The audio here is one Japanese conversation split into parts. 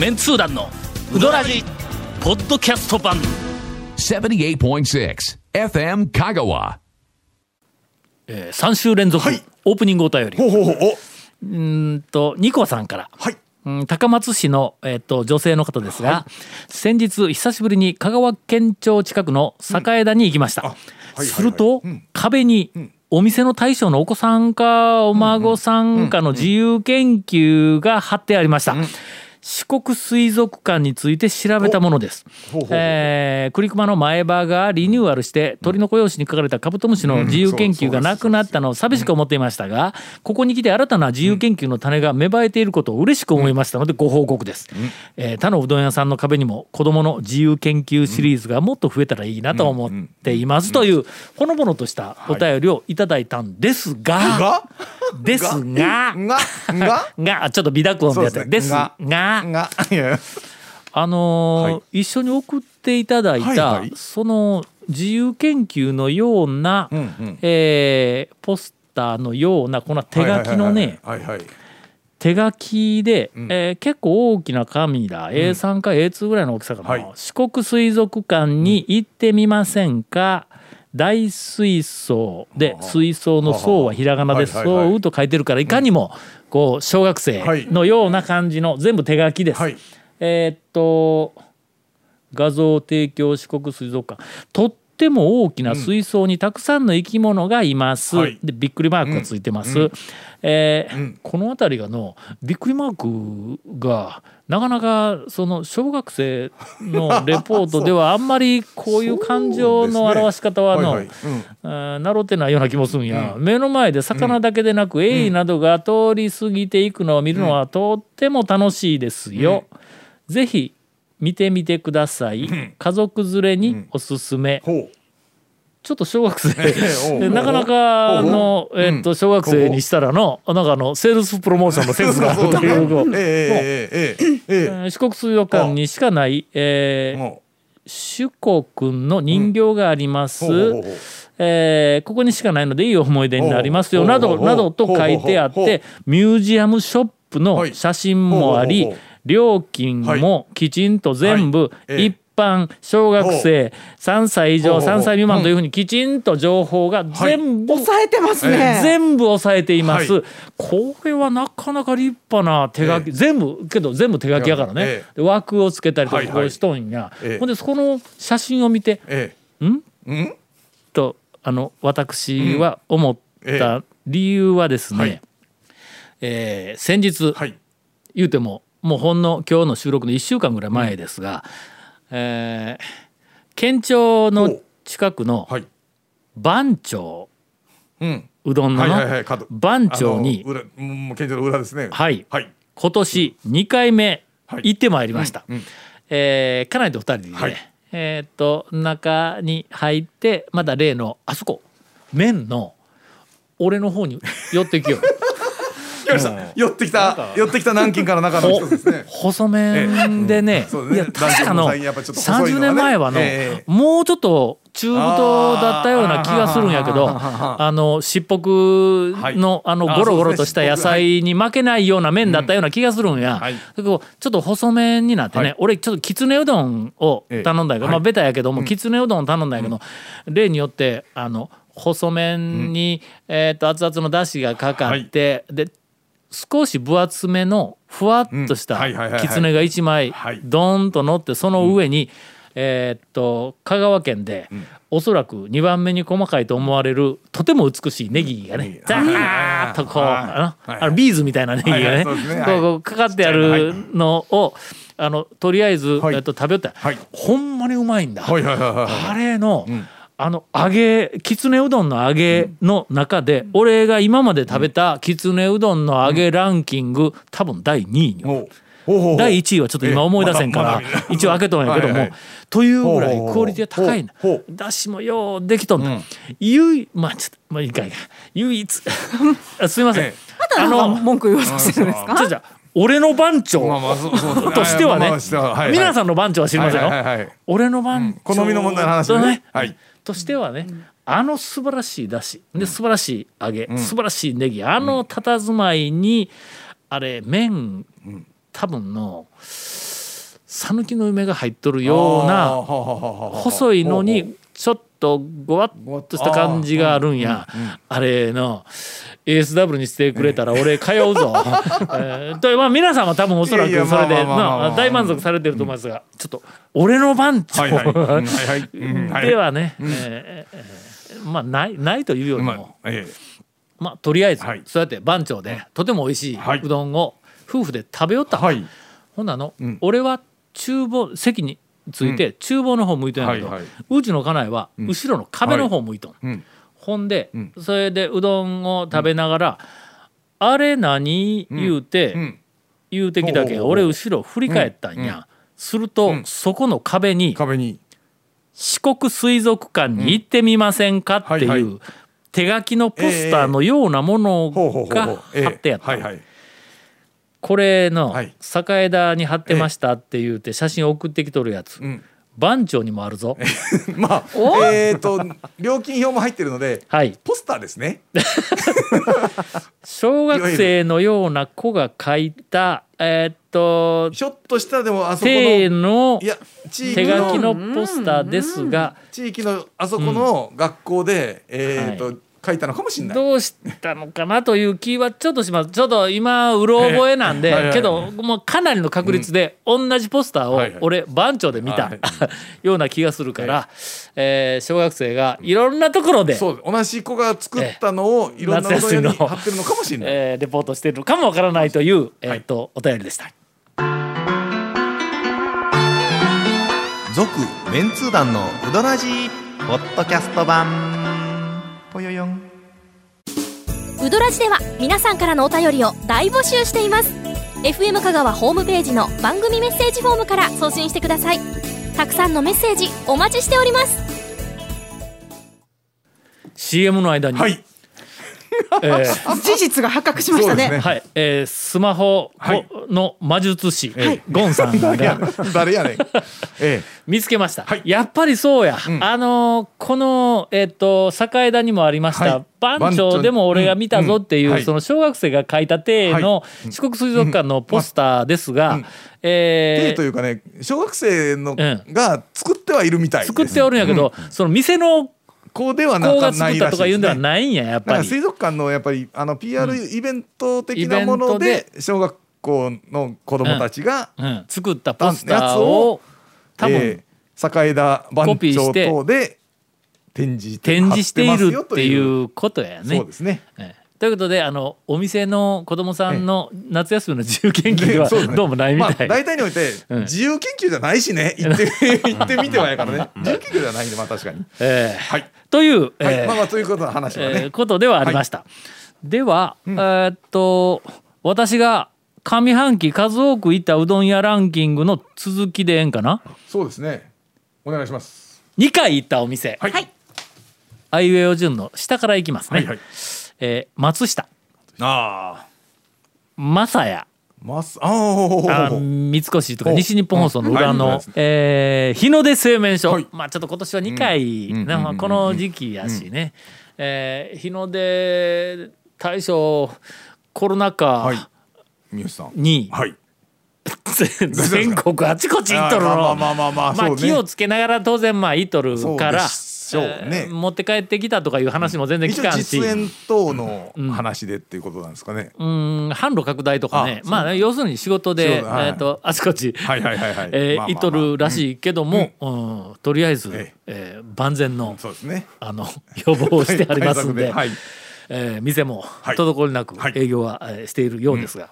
メンツー団のウドラジポッドキャスト版。78.6 FM Kagawa. えー、3週連続、はい。オープニングお便り。ほうほうほう。お。うーんとニコさんから。はい。うん高松市の、えっと女性の方ですが、先日久しぶりに香川県庁近くの栄田に行きました、はいすると、うん。壁にお店の大将のお子さんかお孫さんかの自由研究が貼ってありました、四国水族館について調べたものです。えー、栗熊の前歯がリニューアルして鳥の子用紙に書かれたカブトムシの自由研究がなくなったのを寂しく思っていましたがここに来て新たな自由研究の種が芽生えていることを嬉しく思いましたのでご報告です、えー他のうどん屋さんの壁にも子どもの自由研究シリーズがもっと増えたらいいなと思っていますというほのぼのとしたお便りをいただいたんですがが？ですが。がが が。ちょっと微濁音でやってでですが。があの一緒に送っていただいた、その自由研究のような、えーポスターのようなこの手書きのね手書きで、ん。えー結構大きな紙だ、A3 か A2 ぐらいの大きさかな、はい。四国水族館に行ってみませんか、大水槽で水槽の槽はひらがなで「はいはいはい。そう」と書いてるからいかにもこう小学生のような感じの全部手書きです。はい。えーっと画像提供四国水族館。とっても大きな水槽にたくさんの生き物がいます、はい。でびっくりマークがついてます、えーん。この辺りがのびっくりマークがなかなかその小学生のレポートではあんまりこういう感情の表し方はの、はいはい。なろってないような気もするんや、目の前で魚だけでなく、エイなどが通り過ぎていくのを見るのはとっても楽しいですよ。ぜひ見てみてください。家族連れにおすすめ。ほうちょっと小学生。なかなかの、えっと小学生にしたらのなんかあのセールスプロモーションのセンスがあるという。四国水族館にしかない、えー、主国くんの人形があります、えー、ここにしかないのでいい思い出になりますよなどなどと書いてあってミュージアムショップの写真もあり料金もきちんと全部一般小学生3歳以上ほうほうほう。3歳未満というふうにきちんと情報が全部抑えてますね。全部押さえています、はい。これはなかなか立派な手書き、全部けど全部手書きやからね、枠をつけたりとかこうしとんや、ええ。ほんでこの写真を見てえん？えうん？とあの私は思った理由はですね、はい。えー先日、はい。言うてももうほんの今日の収録の1週間ぐらい前ですが、えー県庁の近くのはい。番町うん。うどんの番町に県庁の裏ですね。はい。はい。今年2回目はい。行ってまいりました。うんうん。えー家内と2人でね、はい。えーっと中に入ってまた例のあそこ麺の俺の方に寄ってきよ。う。来ました寄ってきた寄ってきた南京から中の一つですね。細麺でね,、いや確かの男性も最近やっぱちょっと細いのがね。30年前はの、ええ。もうちょっと中太だったような気がするんやけどあのしっぽくの,、あのゴロゴロとした野菜に負けないような麺だったような気がするんや、ちょっと細麺になってね、はい。俺ちょっときつねうどんを頼んだけど、ええ。まあベタやけども、きつねうどん頼んだんやけど、例によってあの細麺に、えー、と熱々のだしがかかって、で少し分厚めのふわっとしたきつねが1枚はい。ドーンと乗ってその上に、えーっと香川県で、おそらく2番目に細かいと思われるとても美しいネギがねザーッとこうはいあのビーズみたいなネギがねこうかかってあるのをあのとりあえず、はい。えっと食べよった、はい。ほんまにうまいんだ。あれの、あの揚げきつねうどんの揚げの中で、俺が今まで食べたきつねうどんの揚げランキング多分第2位に。第1位はちょっと今思い出せんから一応開けとんやけども、はいはいというぐらいクオリティが高いんだしもようできとんだ、唯まあちょっとまあいいかい唯一。あすいません、えあの文句言わさせるんですか？じゃあじゃあ俺の番長としてはね皆さんの番長は知りませんよ、はいはいはい俺の番長好みの問題の話とね。はいとしてはね、あの素晴らしいだしで素晴らしい揚げ、素晴らしいネギあの佇まいにあれ麺多分の讃岐の梅が入っとるような細いのにちょっとごわっとした感じがあるんや。あれの ASW にしてくれたら俺通うぞ。えーとまあ皆さんは多分おそらくそれで大満足されてると思いますがちょっと俺の番長ではねえーえーまあないないというよりまもまあとりあえずはい。そうやって番長でとても美味しいはい。うどんを夫婦で食べよった。えはい。ほんなの、うん。俺は厨房席について厨房の方向いてんやけど、うちの家内は後ろの壁の方向いとん、うんほんで、ん。それでうどんを食べながら「あれ何?」言うて、うん。言うてきたけ俺後ろ振り返ったんや、すると、ん。そこの壁に壁に「四国水族館に行ってみませんか?」っていう、手書きのポスターのようなものが貼ってやった、これのはい。栄田に貼ってましたって言うて写真送ってきとるやつ、ん。番長にもあるぞ。まあえっと料金表も入ってるのではい、ポスターですね。小学生のような子が書いたえーっとひょっとしたらでもあそこ手ののいや地手域書きののポスターですが地域のあそこの学校でえっと書いたのかもしれない。どうしたのかなという気はちょっとします。ちょっと今うろ覚えなんはいはいでけどもうかなりの確率で同じポスターを俺番長で見たはい ような気がするからえー小学生がいろんなところでそう同じ子が作ったのをいろんなうどん屋に貼ってるのかもしれない。えーレポートしてるかもわからないというえーっとお便りでした。続メンツー団のウドラジーポッドキャスト版ウドラジでは皆さんからのお便りを大募集しています。FM 香川ホームページの番組メッセージフォームから送信してください。たくさんのメッセージお待ちしております。CM の間に、はい。えー事実が発覚しましたね。はい、えースマホはい。の魔術師、はい。ゴンさん誰やが誰やねん。え見つけました、はい。やっぱりそうや、ん。あのーこのえっ、と栄田にもありました、はい。番長でも俺が見たぞっていう、うん。うんはい。その小学生が書いた体の四国水族館のポスターですが、うん。えーえというかね小学生のん。が作ってはいるみたいです作っておるんやけど、その店のこうではなかないらしいですね。うんではないんややっぱり。水族館のやっぱりあの PR イベント的なもので小学校の子供たちがうん、作ったポスターを多分、えー栄田番長て等で展示展示しているっていうことやね。そうですね。ええということであのお店の子供さんの夏休みの自由研究ではどうもないみたい。まあ、大体においてうん。自由研究じゃないしね行って 行ってみてはやからね。自由研究じゃないんでまあ確かに。ええ。はい、という、はい。ええ。まあまあということの話はね、えーことではありました。では、えーっと私が上半期数多く行ったうどん屋ランキングの続きでええんかな？そうですね。お願いします。2回行ったお店、はい。はい。アイウェイオ順の下から行きますね、はいはいえー松下。ああ正屋ますあああ三越とか西日本放送の裏の、えー日の出製麺所、はい。まあちょっと今年は2回、うん。ねまあこの時期やしね、えー日の出大将コロナは禍にはい。全国あちこち行っとるの。まあ気をつけながら当然まあ行っとるからしょうね。えー持って帰ってきたとかいう話も全然聞かんし。実演等の話でっていうことなんですかね、うん。販路拡大とかね。まあ要するに仕事で、はい。えー、とあちこち、行っとるらしいけども、うん。とりあえず、ええ。ー万全のそうですね。あの予防をしてありますんで、はい。えー店もはい。滞りなくはい。営業は、えーしているようですが、うん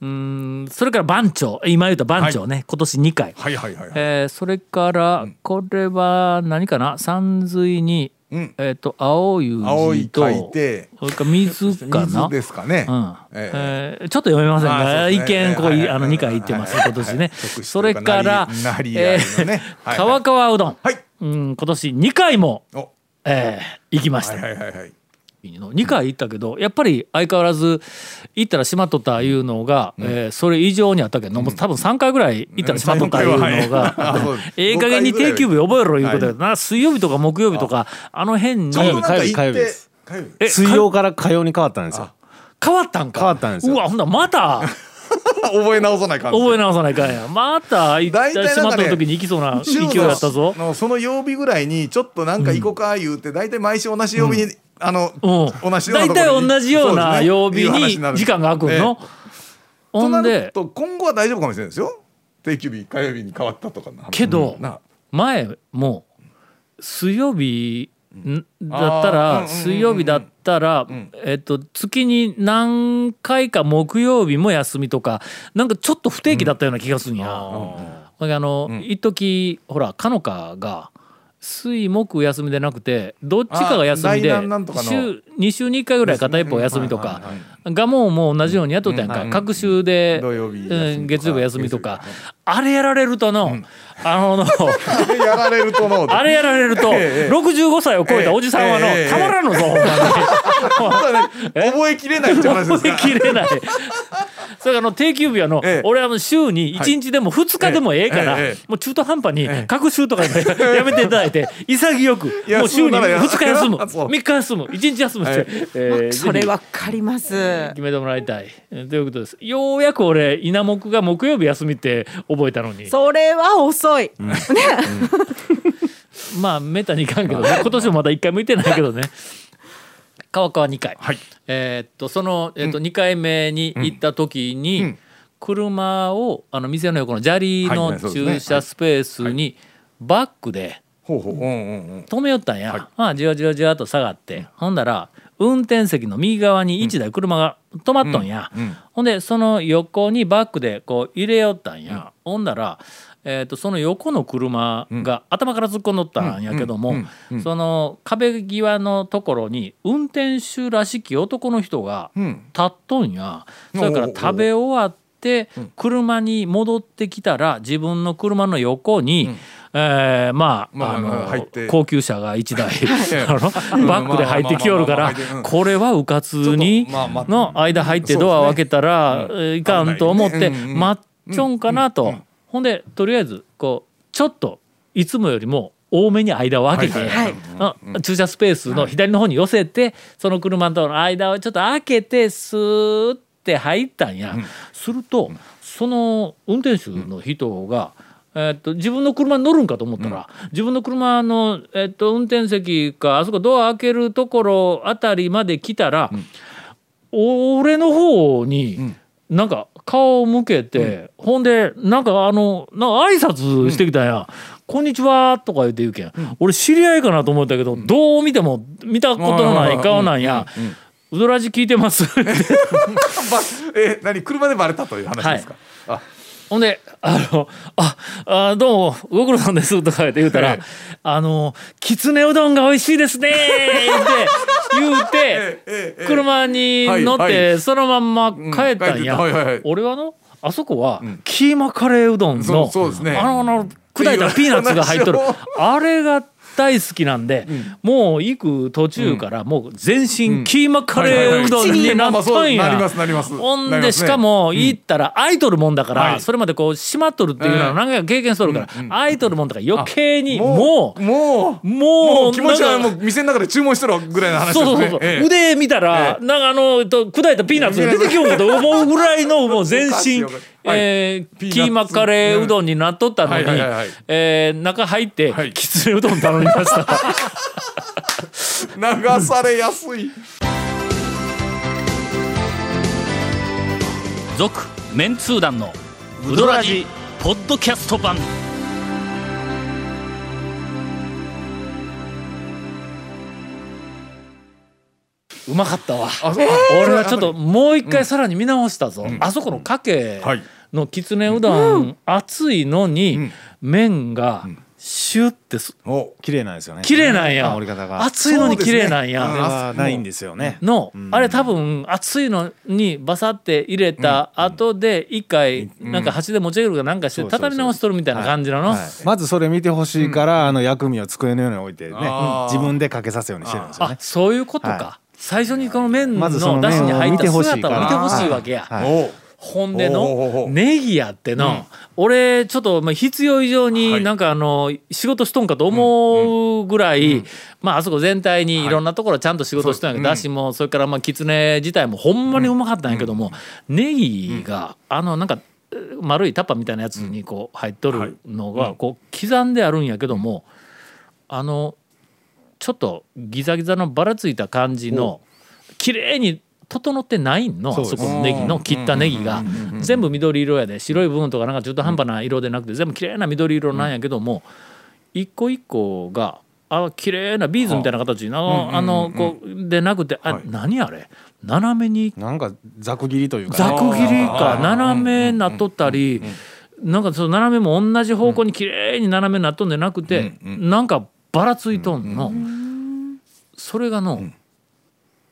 それから番長。今言った番長ね、今年2回。はいはいはいはい。えーそれからこれは何かな？山水に、うん。えっ、と青い青い字と書いてそれから水かな？水ですかね、うん。ええ。ーちょっと読めませんあが、ね。見こう、はいはいあの2回行ってます今年ね。それからえーはいはい。川川うどん、はい。うん、今年2回も、お。えー行きました、はいはいはいはい2回行ったけどやっぱり相変わらず行ったら閉まっとったいうのが、えーそれ以上にあったけど、もう多分3回ぐらい行ったら閉まっとったいうのうん三が、ええ加減に定休日覚えろいうことで、な水曜日とか木曜日とかあの辺に。水曜から火曜に変わったんですよ。変わったんか。変わったんですよ。うわほんならまた 覚え直さない感じ覚え直さないかんや。また行って大体しまった時に行きそうな勢週いやったぞ。のその曜日ぐらいにちょっとなんか行こうか言うて大体毎週同じ曜日に、あの、うん。同じような大体同じような曜日に時間が空くんの、ほとなんるでと今後は大丈夫かもしれないですよ。定休日火曜日に変わったとかなけど前も水曜日んだったらうん水曜日だったら、ん。えっと月に何回か木曜日も休みとかなんかちょっと不定期だったような気がするんや。あの、一時ほらかのかが水木休みでなくてどっちかが休みで週2週に1回ぐらい片一方休みとか。がもうもう同じようにやっとったや。んか、うん。各週で、月曜日休みとか。あれやられるとの、あのれるとの。あれやられると ええ65歳を超えたおじさんはのええたまらんのぞ 覚えきれないって話です覚えかきれない。それからあの定休日はの、ええ。俺はもう週に1日でも2日でもええから、ええええ。もう中途半端にええ。各週とかで やめていただいて潔くもう週になら2日休むそう。3日休む1日休むって、はい。えーそれぜわかります。ひ決めてもらいたい。えーということです。ようやく俺稲木が木曜日休みって覚えたのに。それは遅い、まあめったにいかんけどね。今年もまだ1回も行ってないけどね川川2回、はい。えーっとその、えーっと2回目に行った時に、うん。車をあの店の横の砂利の駐車スペースにバックで止めよったんや、まあじわじわじわっと下がって、ほんだら運転席の右側に1台車が止まっとんや、うんうんほんでその横にバックでこう入れよったんや、ほんだら、えー、とその横の車が頭から突っ込んどったんやけども、うんうんうんその壁際のところに運転手らしき男の人がうん。立っとんや、それから食べ終わって車に戻ってきたら自分の車の横に、えーまあ,、まああの入って。高級車が1台。バックで入ってきよるからこれはうかつにの間入ってドアを開けたらえーいかんと思って待っちょんかなとうんほんでとりあえずこうちょっといつもよりも多めに間を空けて、駐車スペースの左の方に寄せて、その車との間をちょっと開けてスーって入ったんや、するとその運転手の人が、えっと自分の車に乗るんかと思ったら、自分の車の、えっと運転席かあそこドア開けるところあたりまで来たら、俺の方になんか顔を向けて、ほんでなんかあのなんか挨拶してきたんや。こんにちはとか言って言うけん、俺知り合いかなと思ったけど、どう見ても見たことのない顔なんや「うどらじ聞いてます」え何車でバレたという話ですか、あほんで「あのああどうもご苦労さんです」とか言って言うたらええ「あのきつねうどんが美味しいですね」って言うて え車に乗っはいてそのまんま帰ったんや。はいはいはい。俺はのあそこはキーマカレーうどんのそうですね。あのあの砕いたピーナッツが入っとる。あれが大好きなんで、もう行く途中からもう全身キーマカレーうどんになっとんや。ほんでしかも行ったら空いとるもんだから、はい。それまでこう閉まっとるっていうのを何回か経験しとるから、空いとるもんだから余計にもうもうもうもう気持ちはもう店の中で注文してるぐらいの話そうそうそう腕見たら、なんかあのと砕いたピーナッツが出てきようかと思うぐらいのもう全身えーキーマカレーうどんになっとったのに、はいはいはいはい。えー中入って、はい。きつねうどん頼みました。流されやすい。続メンツー団のウドラジポッドキャスト版。うまかったわ。俺はちょっともう一回さらに見直したぞ、あそこのかけ。はいのきつねうどん、熱いのに麺がシュッてすお綺麗なんですよね。綺麗なんや。盛り方が。熱いのに綺麗なんや、あないんですよね。の、あれ多分熱いのにバサって入れた後で一回なんか箸で持ち上げるかなんかして畳み直しとるみたいな感じなの、はい。まずそれ見てほしいから、あの薬味を机のように置いてね自分でかけさせるようにしてるんですよあね。そういうことか、は最初にこの麺のまずその出汁に入った姿を見てほしいわけや、ほんでのネギやっての、俺ちょっとまあ必要以上になんかあの仕事しとんかと思うぐらい、まああそこ全体にい。ろんなところちゃんと仕事しとんやけど、だしもそれからまあきつね自体もほんまにうまかったんやけども、ネギがあのなんか丸いタッパーみたいなやつにこう入っとるのがこう刻んであるんやけどもあのちょっとギザギザのばらついた感じの綺麗に整ってないのあそこのネギの切ったネギが。全部緑色やで。白い部分とかなんか中途半端な色でなくて全部綺麗な緑色なんやけども一個一個があ綺麗なビーズみたいな形のあのこうでなくてあ何あれ？斜めになんかざく切りというか。ざく切りか。斜めなっとったりなんかその斜めも同じ方向に綺麗に斜めなっとんでなくてなんかばらついとんの。それがの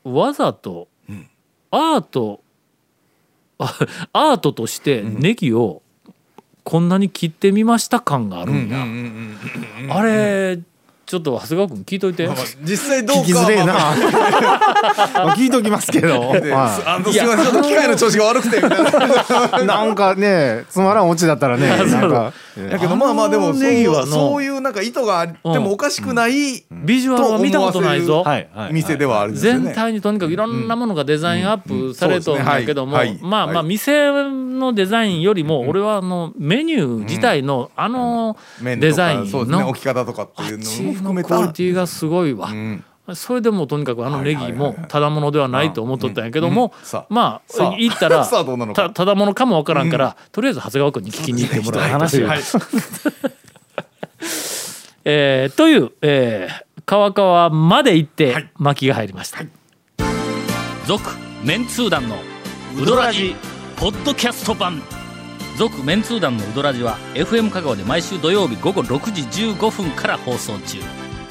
わざとアートあアートとしてネギをこんなに切ってみました感があるんやあれちょっと長谷川君聞いといて。実際どうか聞きづれえな。聞いときますけど、すみませんちょっと機械の調子が悪くてな。んかねつまらんオチだったらね なんかだけどまあまあでもそういうなんか意図があってもおかしくないビジュアルは見たことないぞ。店ではある。全体にとにかくいろんなものがデザインアップされとるんだけどもまあまあ店のデザインよりも俺はあのメニュー自体のあのデザインの置き方とかっていうのも含めムのクオリたティがすごいわ。それでもとにかくあのネギもただものではないと思っとったんやけどもまさああ言ったら さあどうなのか。たただものかもわからんからとりあえず長谷川君に聞きに行ってもらう。話がはい えーという、えー川川まで行って巻きが入りました。続、メンツー団のウドラジポッドキャスト版。続メンツー団のウドラジは FM 香川で毎週土曜日午後6時15分から放送中